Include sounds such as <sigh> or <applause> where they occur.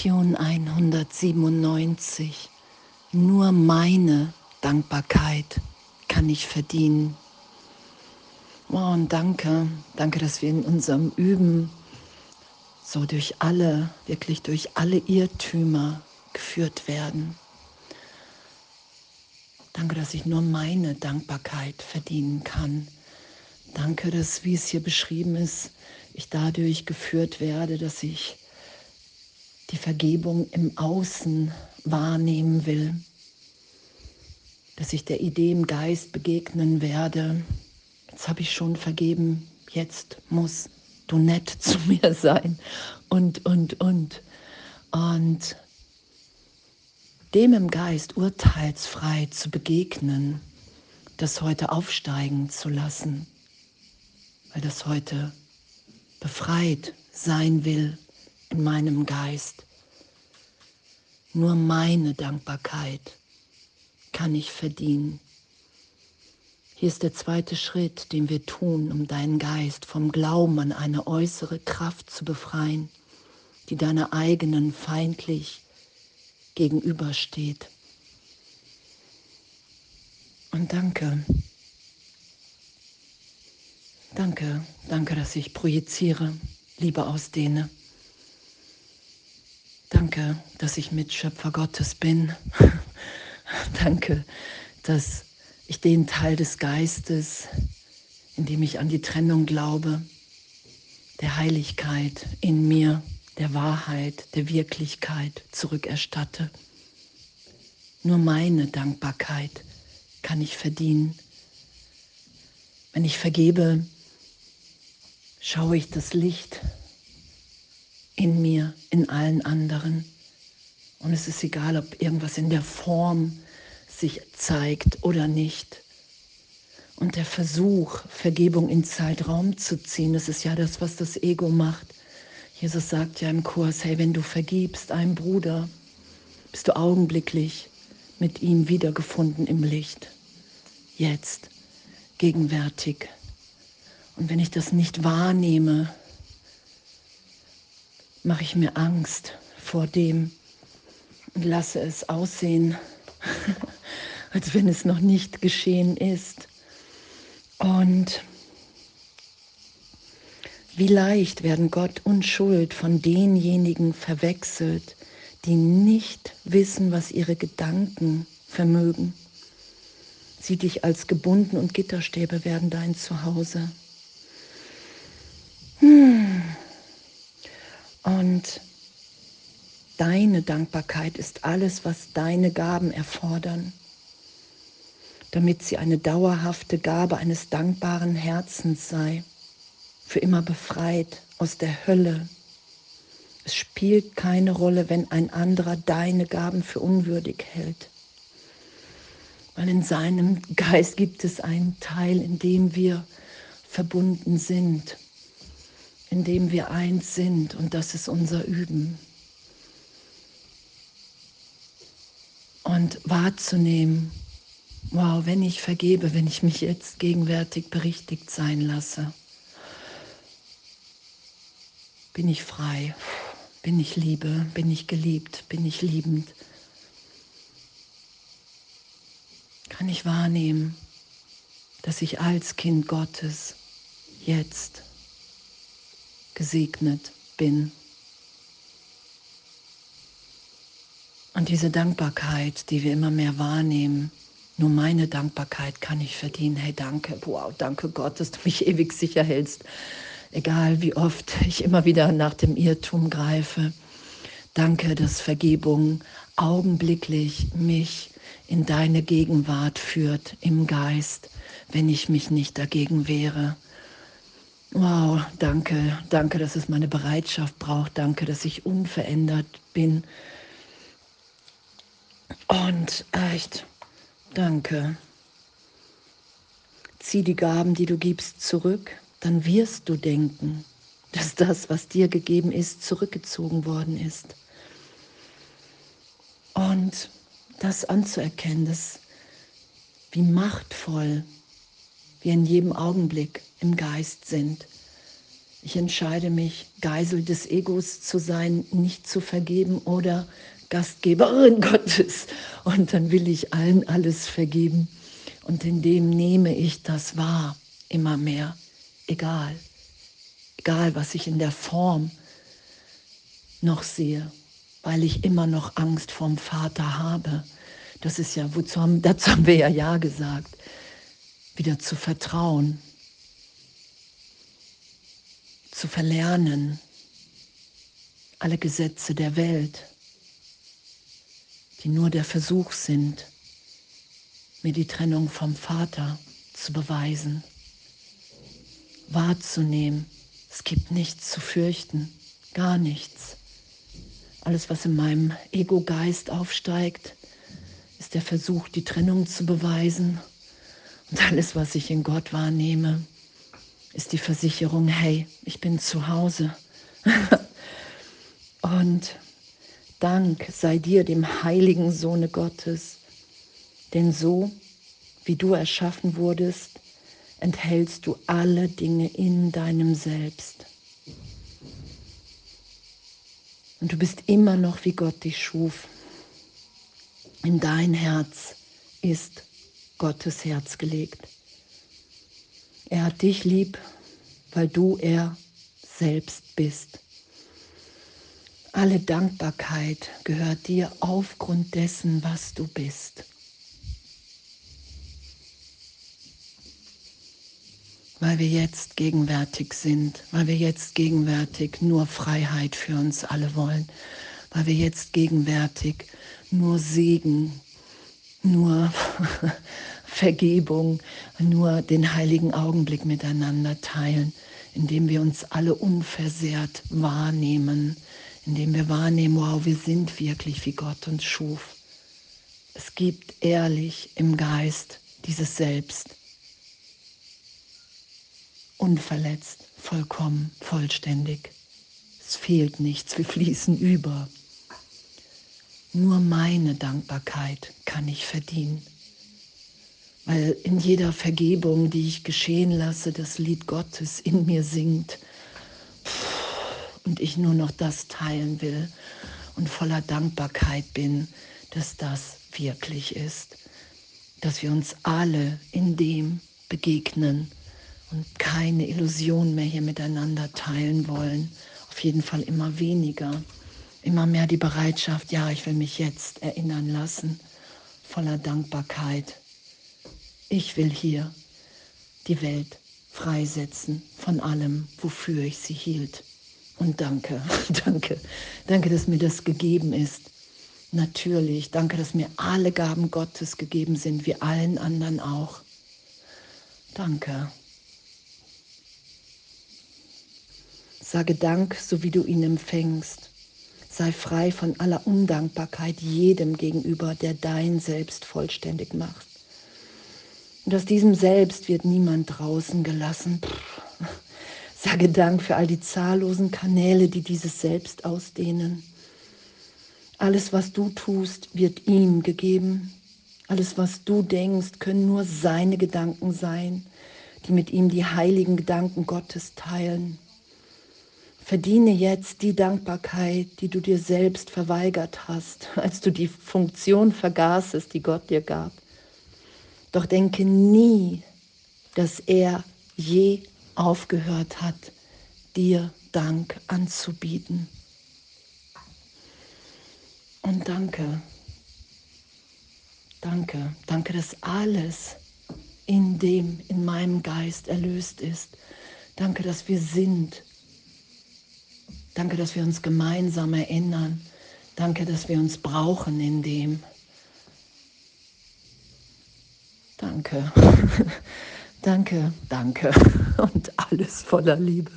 Lektion 197. Nur meine Dankbarkeit kann ich verdienen. Oh, und danke, danke, dass wir in unserem Üben so durch alle, wirklich durch alle Irrtümer geführt werden. Danke, dass ich nur meine Dankbarkeit verdienen kann. Danke, dass, wie es hier beschrieben ist, ich dadurch geführt werde, dass ich die Vergebung im Außen wahrnehmen will, dass ich der Idee im Geist begegnen werde. Jetzt habe ich schon vergeben, jetzt muss du nett <laughs> zu mir sein und, und, und. Und dem im Geist urteilsfrei zu begegnen, das heute aufsteigen zu lassen, weil das heute befreit sein will in meinem Geist. Nur meine Dankbarkeit kann ich verdienen. Hier ist der zweite Schritt, den wir tun, um deinen Geist vom Glauben an eine äußere Kraft zu befreien, die deiner eigenen feindlich gegenübersteht. Und danke, danke, danke, dass ich projiziere, Liebe ausdehne. Danke, dass ich Mitschöpfer Gottes bin. <laughs> danke, dass ich den Teil des Geistes, in dem ich an die Trennung glaube, der Heiligkeit in mir, der Wahrheit, der Wirklichkeit zurückerstatte. Nur meine Dankbarkeit kann ich verdienen. Wenn ich vergebe, schaue ich das Licht in mir, in allen anderen. Und es ist egal, ob irgendwas in der Form sich zeigt oder nicht. Und der Versuch, Vergebung in Zeitraum zu ziehen, das ist ja das, was das Ego macht. Jesus sagt ja im Kurs, hey, wenn du vergibst einem Bruder, bist du augenblicklich mit ihm wiedergefunden im Licht. Jetzt, gegenwärtig. Und wenn ich das nicht wahrnehme, mache ich mir Angst vor dem und lasse es aussehen, <laughs> als wenn es noch nicht geschehen ist. Und wie leicht werden Gott und Schuld von denjenigen verwechselt, die nicht wissen, was ihre Gedanken vermögen. Sieh dich als gebunden und Gitterstäbe werden dein Zuhause. Hm. Und deine Dankbarkeit ist alles, was deine Gaben erfordern, damit sie eine dauerhafte Gabe eines dankbaren Herzens sei, für immer befreit aus der Hölle. Es spielt keine Rolle, wenn ein anderer deine Gaben für unwürdig hält, weil in seinem Geist gibt es einen Teil, in dem wir verbunden sind, in dem wir eins sind und das ist unser Üben. und wahrzunehmen, wow, wenn ich vergebe, wenn ich mich jetzt gegenwärtig berichtigt sein lasse, bin ich frei, bin ich Liebe, bin ich geliebt, bin ich liebend. Kann ich wahrnehmen, dass ich als Kind Gottes jetzt gesegnet bin. Und diese Dankbarkeit, die wir immer mehr wahrnehmen, nur meine Dankbarkeit kann ich verdienen. Hey, danke, wow, danke Gott, dass du mich <laughs> ewig sicher hältst. Egal wie oft ich immer wieder nach dem Irrtum greife. Danke, dass Vergebung augenblicklich mich in deine Gegenwart führt im Geist, wenn ich mich nicht dagegen wehre. Wow, danke, danke, dass es meine Bereitschaft braucht. Danke, dass ich unverändert bin und echt, danke. Zieh die Gaben, die du gibst, zurück, dann wirst du denken, dass das, was dir gegeben ist, zurückgezogen worden ist. Und das anzuerkennen, dass wie machtvoll wir in jedem Augenblick im Geist sind, Ich entscheide mich, Geisel des Egos zu sein, nicht zu vergeben oder Gastgeberin <laughs> Gottes. Und dann will ich allen alles vergeben. Und in dem nehme ich das wahr, immer mehr. Egal. Egal, was ich in der Form noch sehe, weil ich immer noch Angst vorm Vater habe. Das ist ja, wozu haben, dazu haben wir ja Ja gesagt. Wieder zu vertrauen, zu verlernen, alle Gesetze der Welt, die nur der Versuch sind, mir die Trennung vom Vater zu beweisen, wahrzunehmen. Es gibt nichts zu fürchten, gar nichts. Alles, was in meinem Ego-Geist aufsteigt, ist der Versuch, die Trennung zu beweisen. Und alles, was ich in Gott wahrnehme, ist die Versicherung, hey, ich bin zu Hause. <laughs> Und Dank sei dir, dem heiligen Sohne Gottes, denn so wie du erschaffen wurdest, enthältst du alle Dinge in deinem Selbst. Und du bist immer noch, wie Gott dich schuf. In dein Herz ist Gottes Herz gelegt. Er hat dich lieb, weil du er selbst bist. Alle Dankbarkeit gehört dir aufgrund dessen, was du bist. Weil wir jetzt gegenwärtig sind, weil wir jetzt gegenwärtig nur Freiheit für uns alle wollen, weil wir jetzt gegenwärtig nur Segen, nur <laughs> Vergebung, nur den heiligen Augenblick miteinander teilen, indem wir uns alle unversehrt wahrnehmen, indem wir wahrnehmen, wow, wir sind wirklich, wie Gott uns schuf. Es gibt ehrlich im Geist dieses Selbst, unverletzt, vollkommen, vollständig. Es fehlt nichts, wir fließen über. Nur meine Dankbarkeit kann ich verdienen. Weil in jeder Vergebung, die ich geschehen lasse, das Lied Gottes in mir singt. Und ich nur noch das teilen will und voller Dankbarkeit bin, dass das wirklich ist, dass wir uns alle in dem begegnen und keine Illusion mehr hier miteinander teilen wollen, auf jeden Fall immer weniger, immer mehr die Bereitschaft, ja, ich will mich jetzt erinnern lassen, voller Dankbarkeit ich will hier die Welt freisetzen von allem, wofür ich sie hielt. Und danke, <laughs> danke, danke, dass mir das gegeben ist. Natürlich, danke, dass mir alle Gaben Gottes gegeben sind, wie allen anderen auch. Danke. Sage Dank, so wie du ihn empfängst. Sei frei von aller Undankbarkeit jedem gegenüber, der dein Selbst vollständig macht. Und aus diesem Selbst wird niemand draußen gelassen. Pff. Sage Dank für all die zahllosen Kanäle, die dieses Selbst ausdehnen. Alles, was du tust, wird ihm gegeben. Alles, was du denkst, können nur seine Gedanken sein, die mit ihm die heiligen Gedanken Gottes teilen. Verdiene jetzt die Dankbarkeit, die du dir selbst verweigert hast, <laughs> als du die Funktion vergaßest, die Gott dir gab. Doch denke nie, dass er je aufgehört hat, dir Dank anzubieten. Und danke, danke, danke, dass alles in dem, in meinem Geist erlöst ist. Danke, dass wir sind. Danke, dass wir uns gemeinsam erinnern. Danke, dass wir uns brauchen in dem. Danke, <laughs> danke, danke <laughs> und alles voller Liebe.